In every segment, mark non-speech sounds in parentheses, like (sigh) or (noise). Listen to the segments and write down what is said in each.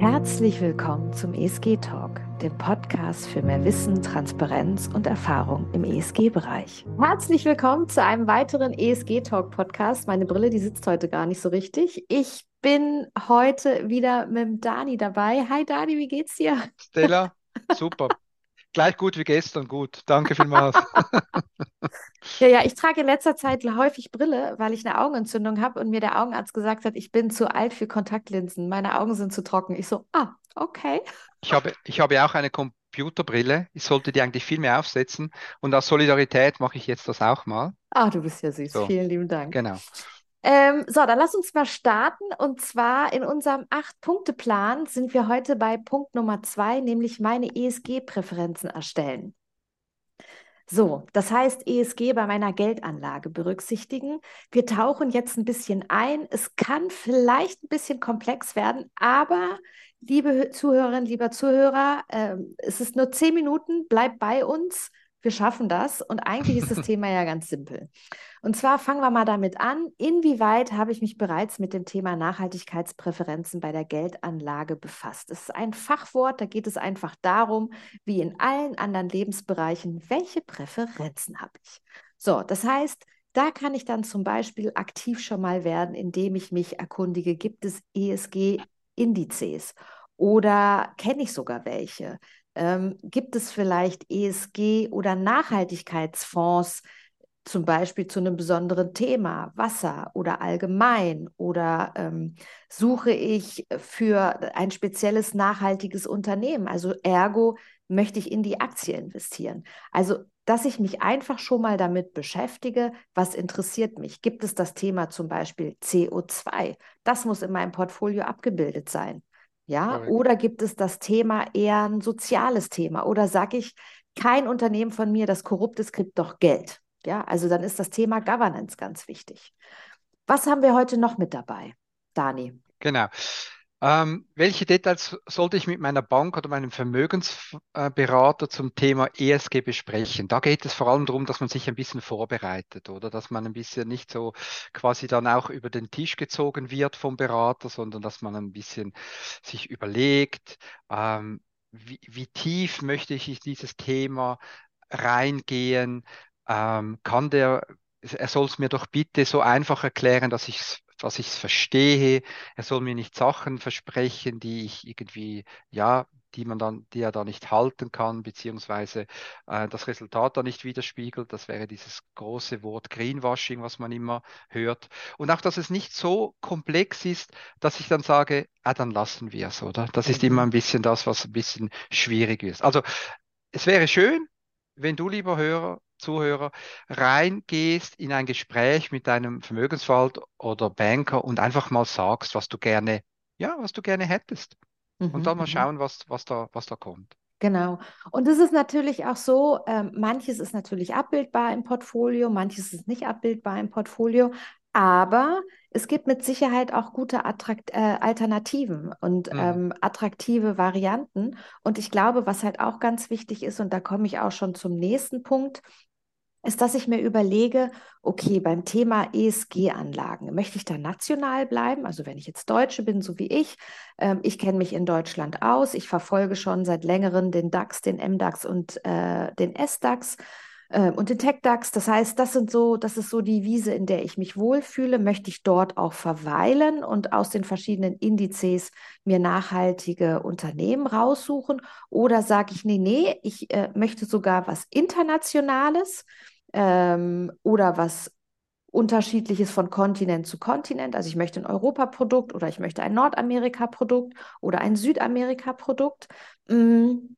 Herzlich willkommen zum ESG Talk, dem Podcast für mehr Wissen, Transparenz und Erfahrung im ESG-Bereich. Herzlich willkommen zu einem weiteren ESG Talk Podcast. Meine Brille, die sitzt heute gar nicht so richtig. Ich bin heute wieder mit Dani dabei. Hi Dani, wie geht's dir? Stella, super. (laughs) Gleich gut wie gestern, gut. Danke vielmals. (laughs) Ja, ja, ich trage in letzter Zeit häufig Brille, weil ich eine Augenentzündung habe und mir der Augenarzt gesagt hat, ich bin zu alt für Kontaktlinsen. Meine Augen sind zu trocken. Ich so, ah, okay. Ich habe, ich habe auch eine Computerbrille. Ich sollte die eigentlich viel mehr aufsetzen. Und aus Solidarität mache ich jetzt das auch mal. Ah, du bist ja süß. So, Vielen lieben Dank. genau. Ähm, so, dann lass uns mal starten. Und zwar in unserem Acht-Punkte-Plan sind wir heute bei Punkt Nummer zwei, nämlich meine ESG-Präferenzen erstellen. So, das heißt ESG bei meiner Geldanlage berücksichtigen. Wir tauchen jetzt ein bisschen ein. Es kann vielleicht ein bisschen komplex werden, aber liebe Zuhörerinnen, lieber Zuhörer, äh, es ist nur zehn Minuten, bleib bei uns. Wir schaffen das und eigentlich ist das (laughs) Thema ja ganz simpel. Und zwar fangen wir mal damit an, inwieweit habe ich mich bereits mit dem Thema Nachhaltigkeitspräferenzen bei der Geldanlage befasst. Es ist ein Fachwort, da geht es einfach darum, wie in allen anderen Lebensbereichen, welche Präferenzen habe ich. So, das heißt, da kann ich dann zum Beispiel aktiv schon mal werden, indem ich mich erkundige, gibt es ESG-Indizes oder kenne ich sogar welche? Ähm, gibt es vielleicht ESG- oder Nachhaltigkeitsfonds, zum Beispiel zu einem besonderen Thema, Wasser oder allgemein? Oder ähm, suche ich für ein spezielles nachhaltiges Unternehmen? Also ergo möchte ich in die Aktie investieren. Also, dass ich mich einfach schon mal damit beschäftige, was interessiert mich. Gibt es das Thema zum Beispiel CO2? Das muss in meinem Portfolio abgebildet sein. Ja, oder gibt es das Thema eher ein soziales Thema? Oder sage ich, kein Unternehmen von mir, das korrupt ist, kriegt doch Geld. Ja, also dann ist das Thema Governance ganz wichtig. Was haben wir heute noch mit dabei, Dani? Genau. Ähm, welche Details sollte ich mit meiner Bank oder meinem Vermögensberater zum Thema ESG besprechen? Da geht es vor allem darum, dass man sich ein bisschen vorbereitet, oder dass man ein bisschen nicht so quasi dann auch über den Tisch gezogen wird vom Berater, sondern dass man ein bisschen sich überlegt, ähm, wie, wie tief möchte ich in dieses Thema reingehen? Ähm, kann der, er soll es mir doch bitte so einfach erklären, dass ich es dass ich es verstehe. Er soll mir nicht Sachen versprechen, die ich irgendwie, ja, die man dann, die er da nicht halten kann, beziehungsweise äh, das Resultat da nicht widerspiegelt. Das wäre dieses große Wort Greenwashing, was man immer hört. Und auch, dass es nicht so komplex ist, dass ich dann sage, ah, dann lassen wir es, oder? Das ist immer ein bisschen das, was ein bisschen schwierig ist. Also es wäre schön, wenn du, lieber Hörer, Zuhörer, reingehst in ein Gespräch mit deinem Vermögensverwalter oder Banker und einfach mal sagst, was du gerne, ja, was du gerne hättest. Und Mhm, dann mal mhm. schauen, was, was da, was da kommt. Genau. Und es ist natürlich auch so, ähm, manches ist natürlich abbildbar im Portfolio, manches ist nicht abbildbar im Portfolio, aber es gibt mit Sicherheit auch gute Attrakt äh, Alternativen und Mhm. ähm, attraktive Varianten. Und ich glaube, was halt auch ganz wichtig ist, und da komme ich auch schon zum nächsten Punkt, ist, dass ich mir überlege, okay, beim Thema ESG-Anlagen, möchte ich da national bleiben? Also wenn ich jetzt Deutsche bin, so wie ich, ähm, ich kenne mich in Deutschland aus, ich verfolge schon seit längerem den DAX, den MDAX und äh, den SDAX äh, und den TechDAX. Das heißt, das sind so, das ist so die Wiese, in der ich mich wohlfühle. Möchte ich dort auch verweilen und aus den verschiedenen Indizes mir nachhaltige Unternehmen raussuchen? Oder sage ich, nee, nee, ich äh, möchte sogar was Internationales ähm, oder was Unterschiedliches von Kontinent zu Kontinent. Also ich möchte ein Europaprodukt oder ich möchte ein Nordamerika-Produkt oder ein Südamerika-Produkt. Mm,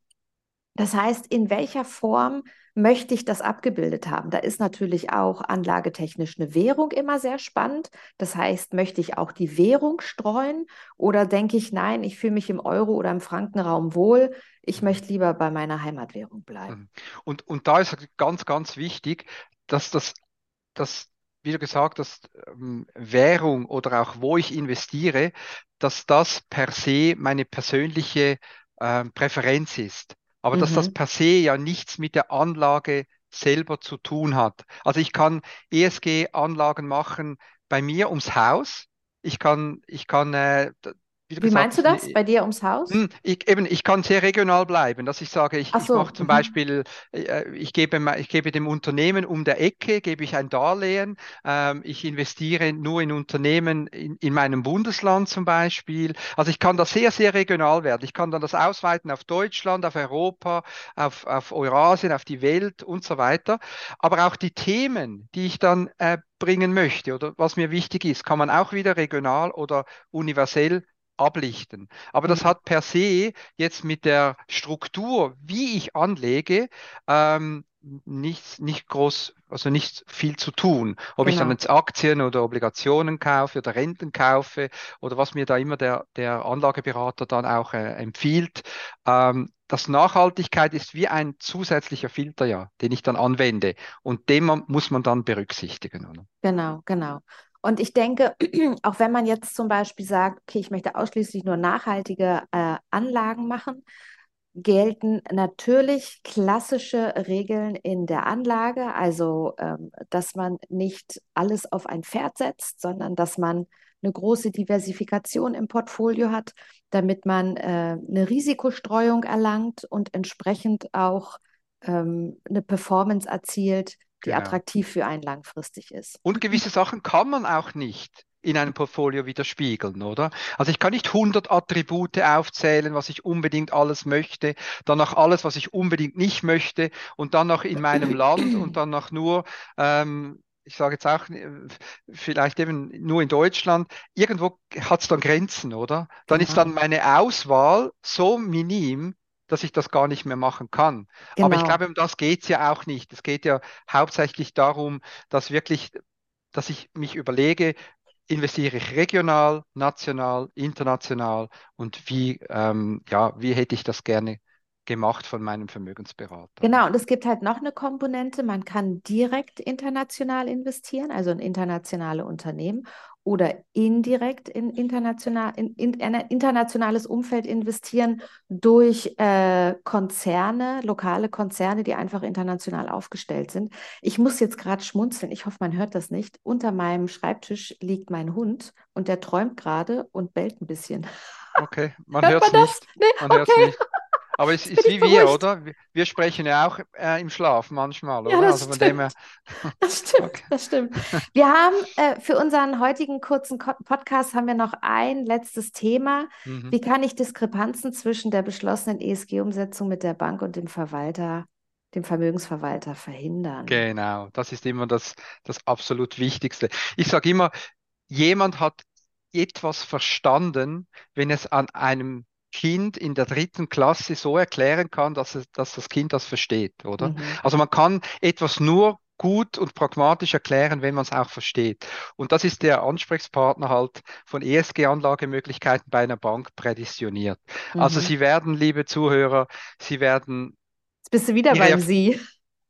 Das heißt, in welcher Form möchte ich das abgebildet haben? Da ist natürlich auch anlagetechnisch eine Währung immer sehr spannend. Das heißt, möchte ich auch die Währung streuen oder denke ich, nein, ich fühle mich im Euro- oder im Frankenraum wohl. Ich möchte lieber bei meiner Heimatwährung bleiben. Mhm. Und, und da ist ganz, ganz wichtig, dass das, das wie du gesagt hast, ähm, Währung oder auch wo ich investiere, dass das per se meine persönliche ähm, Präferenz ist. Aber dass das Mhm. per se ja nichts mit der Anlage selber zu tun hat. Also ich kann ESG-Anlagen machen bei mir ums Haus. Ich kann, ich kann äh, wie, wie meinst du das? Bei dir ums Haus? Hm, ich, eben, ich kann sehr regional bleiben, dass ich sage, ich, so. ich mache zum mhm. Beispiel, äh, ich, gebe, ich gebe dem Unternehmen um der Ecke, gebe ich ein Darlehen, ähm, ich investiere nur in Unternehmen in, in meinem Bundesland zum Beispiel. Also ich kann da sehr, sehr regional werden. Ich kann dann das ausweiten auf Deutschland, auf Europa, auf, auf Eurasien, auf die Welt und so weiter. Aber auch die Themen, die ich dann äh, bringen möchte oder was mir wichtig ist, kann man auch wieder regional oder universell ablichten. Aber das mhm. hat per se jetzt mit der Struktur, wie ich anlege, ähm, nicht, nicht groß, also nicht viel zu tun. Ob genau. ich dann genau. jetzt Aktien oder Obligationen kaufe oder Renten kaufe oder was mir da immer der, der Anlageberater dann auch äh, empfiehlt. Ähm, das Nachhaltigkeit ist wie ein zusätzlicher Filter, ja, den ich dann anwende. Und den muss man dann berücksichtigen. Oder? Genau, genau. Und ich denke, (clears throat) auch wenn man jetzt zum Beispiel sagt, okay, ich möchte ausschließlich nur nachhaltige äh, Anlagen machen, gelten natürlich klassische Regeln in der Anlage, also ähm, dass man nicht alles auf ein Pferd setzt, sondern dass man eine große Diversifikation im Portfolio hat, damit man äh, eine Risikostreuung erlangt und entsprechend auch ähm, eine Performance erzielt, die genau. attraktiv für einen langfristig ist. Und gewisse Sachen kann man auch nicht in einem Portfolio widerspiegeln, oder? Also ich kann nicht 100 Attribute aufzählen, was ich unbedingt alles möchte, dann noch alles, was ich unbedingt nicht möchte und dann noch in meinem (clears throat) Land und dann noch nur, ähm, ich sage jetzt auch vielleicht eben nur in Deutschland, irgendwo hat es dann Grenzen, oder? Dann genau. ist dann meine Auswahl so minim, dass ich das gar nicht mehr machen kann. Genau. Aber ich genau. glaube, um das geht es ja auch nicht. Es geht ja hauptsächlich darum, dass wirklich, dass ich mich überlege, investiere ich regional, national, international und wie, ähm, ja, wie hätte ich das gerne gemacht von meinem Vermögensberater. Genau, und es gibt halt noch eine Komponente, man kann direkt international investieren, also in internationale Unternehmen oder indirekt in, international, in, in ein internationales Umfeld investieren durch äh, Konzerne, lokale Konzerne, die einfach international aufgestellt sind. Ich muss jetzt gerade schmunzeln, ich hoffe, man hört das nicht. Unter meinem Schreibtisch liegt mein Hund und der träumt gerade und bellt ein bisschen. Okay, man hört es nicht. Nee, man okay. nicht. Aber es ist wie wir, oder? Wir sprechen ja auch äh, im Schlaf manchmal, oder? Ja, das, also stimmt. (laughs) Das stimmt. Okay. Das stimmt. Wir haben äh, für unseren heutigen kurzen Podcast haben wir noch ein letztes Thema. Mhm. Wie kann ich Diskrepanzen zwischen der beschlossenen ESG-Umsetzung mit der Bank und dem Verwalter dem Vermögensverwalter verhindern. Genau, das ist immer das, das absolut Wichtigste. Ich sage immer, jemand hat etwas verstanden, wenn es an einem Kind in der dritten Klasse so erklären kann, dass, es, dass das Kind das versteht, oder? Mhm. Also man kann etwas nur gut und pragmatisch erklären, wenn man es auch versteht. Und das ist der Ansprechpartner halt von ESG-Anlagemöglichkeiten bei einer Bank präditioniert. Also mhm. Also Sie werden, liebe Zuhörer, Sie werden. Jetzt bist du wieder beim Sie.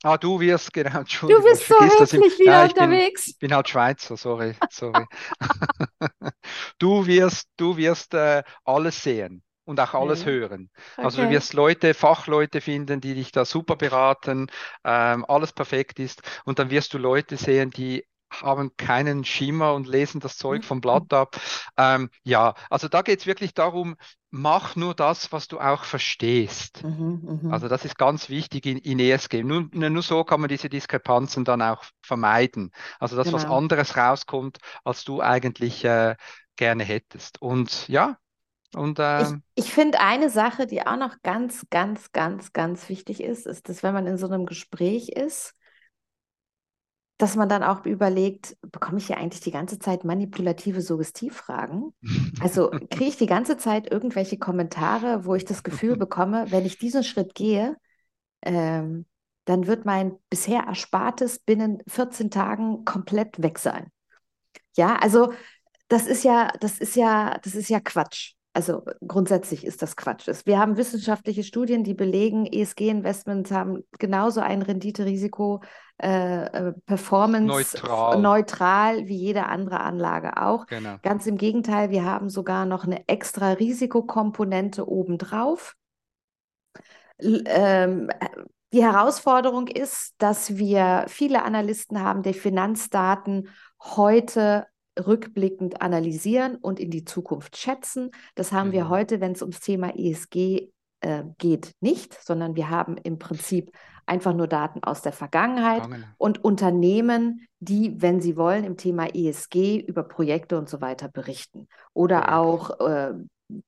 Ah, du wirst, genau, Entschuldigung. Du bist so höflich wieder ja, ich unterwegs. Ich bin, bin, halt Schweizer, sorry, sorry. (laughs) (laughs) du wirst, du wirst äh, alles sehen und auch alles okay. hören. Also okay. du wirst Leute, Fachleute finden, die dich da super beraten, ähm, alles perfekt ist. Und dann wirst du Leute sehen, die haben keinen Schimmer und lesen das Zeug vom Blatt ab. Ähm, ja, also da geht es wirklich darum, mach nur das, was du auch verstehst. Mhm, mh. Also das ist ganz wichtig in, in ESG. Nur, nur so kann man diese Diskrepanzen dann auch vermeiden. Also dass genau. was anderes rauskommt, als du eigentlich äh, gerne hättest. Und ja, und, ähm, ich, ich finde eine Sache, die auch noch ganz, ganz, ganz, ganz wichtig ist, ist, dass wenn man in so einem Gespräch ist, dass man dann auch überlegt, bekomme ich hier eigentlich die ganze Zeit manipulative Suggestivfragen? Also kriege ich die ganze Zeit irgendwelche Kommentare, wo ich das Gefühl (laughs) bekomme, wenn ich diesen Schritt gehe, ähm, dann wird mein bisher Erspartes binnen 14 Tagen komplett weg sein. Ja, also das ist ja, das ist ja, das ist ja Quatsch. Also grundsätzlich ist das Quatsch. Wir haben wissenschaftliche Studien, die belegen, ESG-Investments haben genauso ein Rendite-Risiko, äh, äh, Performance neutral. neutral. wie jede andere Anlage auch. Genau. Ganz im Gegenteil, wir haben sogar noch eine extra Risikokomponente obendrauf. Ähm, die Herausforderung ist, dass wir viele Analysten haben, die Finanzdaten heute rückblickend analysieren und in die Zukunft schätzen. Das haben mhm. wir heute, wenn es ums Thema ESG äh, geht, nicht, sondern wir haben im Prinzip einfach nur Daten aus der Vergangenheit Vergangen. und Unternehmen, die, wenn sie wollen, im Thema ESG über Projekte und so weiter berichten. Oder auch äh,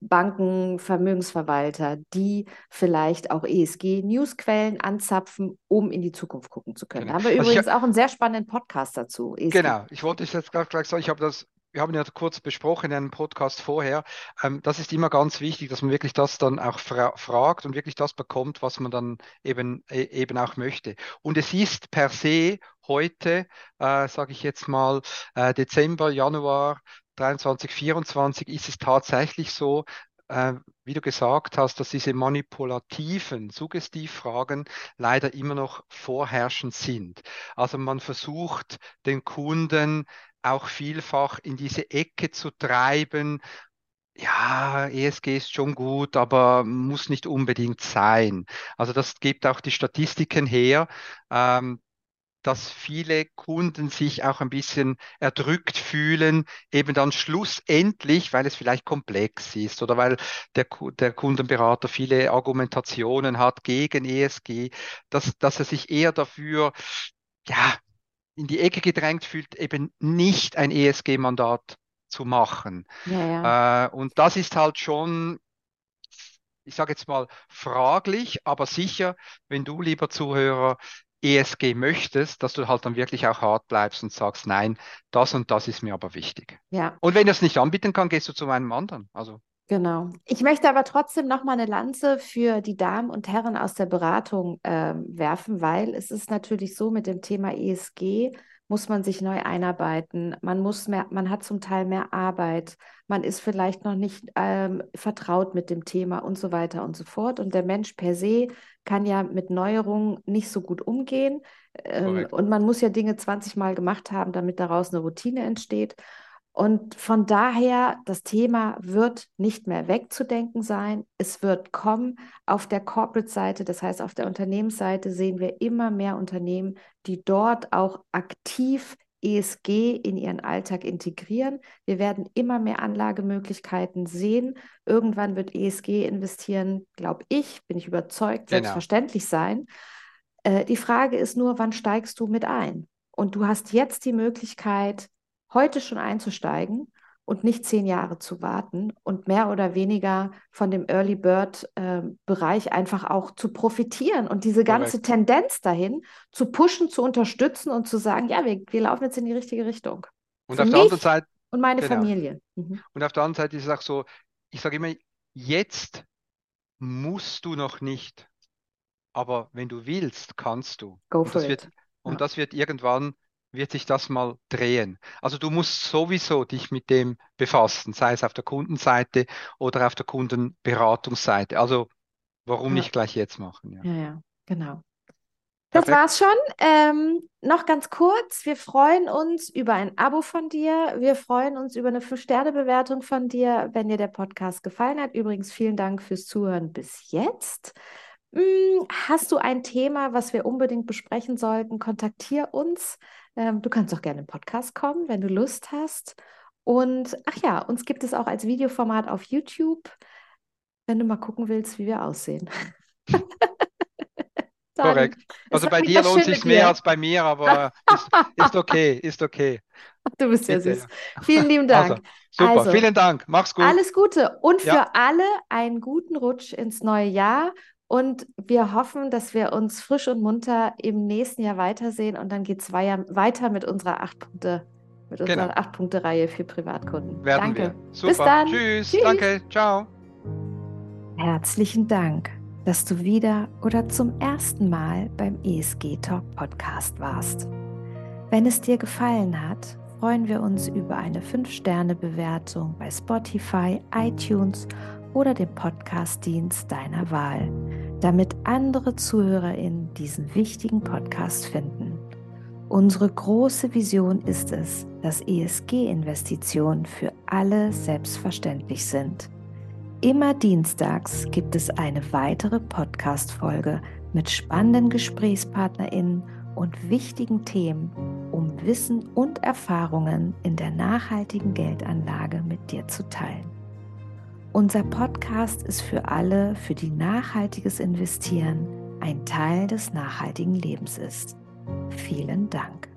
Banken, Vermögensverwalter, die vielleicht auch ESG-Newsquellen anzapfen, um in die Zukunft gucken zu können. Genau. Da haben wir also übrigens auch einen sehr spannenden Podcast dazu. ESG. Genau, ich wollte es jetzt gerade gleich sagen, ich habe das wir haben ja kurz besprochen in einem Podcast vorher, ähm, das ist immer ganz wichtig, dass man wirklich das dann auch fra fragt und wirklich das bekommt, was man dann eben, e eben auch möchte. Und es ist per se heute, äh, sage ich jetzt mal, äh, Dezember, Januar 23, 24 ist es tatsächlich so, äh, wie du gesagt hast, dass diese manipulativen Suggestivfragen leider immer noch vorherrschend sind. Also man versucht den Kunden auch vielfach in diese Ecke zu treiben. Ja, ESG ist schon gut, aber muss nicht unbedingt sein. Also das gibt auch die Statistiken her. Ähm, dass viele Kunden sich auch ein bisschen erdrückt fühlen, eben dann schlussendlich, weil es vielleicht komplex ist oder weil der, der Kundenberater viele Argumentationen hat gegen ESG, dass, dass er sich eher dafür, ja, in die Ecke gedrängt fühlt, eben nicht ein ESG-Mandat zu machen. Ja, ja. Äh, und das ist halt schon ich sage jetzt mal fraglich, aber sicher, wenn du, lieber Zuhörer, ESG möchtest, dass du halt dann wirklich auch hart bleibst und sagst, nein, das und das ist mir aber wichtig. Ja. Und wenn er es nicht anbieten kann, gehst du zu einem anderen. Also Genau. Ich möchte aber trotzdem noch mal eine Lanze für die Damen und Herren aus der Beratung äh, werfen, weil es ist natürlich so mit dem Thema ESG muss man sich neu einarbeiten. Man muss mehr, man hat zum Teil mehr Arbeit. Man ist vielleicht noch nicht ähm, vertraut mit dem Thema und so weiter und so fort. Und der Mensch per se kann ja mit Neuerungen nicht so gut umgehen. Ähm, und man muss ja Dinge 20 Mal gemacht haben, damit daraus eine Routine entsteht. Und von daher, das Thema wird nicht mehr wegzudenken sein. Es wird kommen. Auf der Corporate-Seite, das heißt auf der Unternehmensseite, sehen wir immer mehr Unternehmen, die dort auch aktiv ESG in ihren Alltag integrieren. Wir werden immer mehr Anlagemöglichkeiten sehen. Irgendwann wird ESG investieren, glaube ich, bin ich überzeugt, genau. selbstverständlich sein. Äh, die Frage ist nur, wann steigst du mit ein? Und du hast jetzt die Möglichkeit, heute schon einzusteigen und nicht zehn Jahre zu warten und mehr oder weniger von dem Early Bird äh, Bereich einfach auch zu profitieren und diese ganze Correct. Tendenz dahin zu pushen, zu unterstützen und zu sagen, ja, wir, wir laufen jetzt in die richtige Richtung. Und Für auf der anderen Seite und meine genau. Familie. Mhm. Und auf der anderen Seite ist es auch so, ich sage immer, jetzt musst du noch nicht, aber wenn du willst, kannst du. Go und for it. Wird, und ja. das wird irgendwann wird sich das mal drehen. Also du musst sowieso dich mit dem befassen, sei es auf der Kundenseite oder auf der Kundenberatungsseite. Also warum ja. nicht gleich jetzt machen? Ja, ja, ja genau. Das Perfekt. war's schon. Ähm, noch ganz kurz, wir freuen uns über ein Abo von dir. Wir freuen uns über eine 5-Sterne-Bewertung von dir, wenn dir der Podcast gefallen hat. Übrigens, vielen Dank fürs Zuhören bis jetzt. Hm, hast du ein Thema, was wir unbedingt besprechen sollten? Kontaktier uns. Ähm, du kannst auch gerne im Podcast kommen, wenn du Lust hast. Und ach ja, uns gibt es auch als Videoformat auf YouTube, wenn du mal gucken willst, wie wir aussehen. (laughs) Korrekt. Also bei dir lohnt sich mehr als bei mir, aber ist, ist, okay, ist okay. (laughs) Du bist ja süß. Vielen lieben (laughs) Dank. Also, super, also, vielen Dank. Mach's gut. Alles Gute und für ja. alle einen guten Rutsch ins neue Jahr und wir hoffen, dass wir uns frisch und munter im nächsten Jahr weitersehen und dann geht es weiter mit unserer acht Punkte, mit unserer genau. acht für Privatkunden. Werden danke. Wir. Super. Bis dann. Tschüss. Tschüss. Danke. Ciao. Herzlichen Dank, dass du wieder oder zum ersten Mal beim ESG Talk Podcast warst. Wenn es dir gefallen hat, freuen wir uns über eine 5-Sterne-Bewertung bei Spotify, iTunes oder dem Podcast-Dienst deiner Wahl, damit andere ZuhörerInnen diesen wichtigen Podcast finden. Unsere große Vision ist es, dass ESG-Investitionen für alle selbstverständlich sind. Immer dienstags gibt es eine weitere Podcast-Folge mit spannenden GesprächspartnerInnen und wichtigen Themen, um Wissen und Erfahrungen in der nachhaltigen Geldanlage mit dir zu teilen. Unser Podcast ist für alle, für die nachhaltiges Investieren ein Teil des nachhaltigen Lebens ist. Vielen Dank.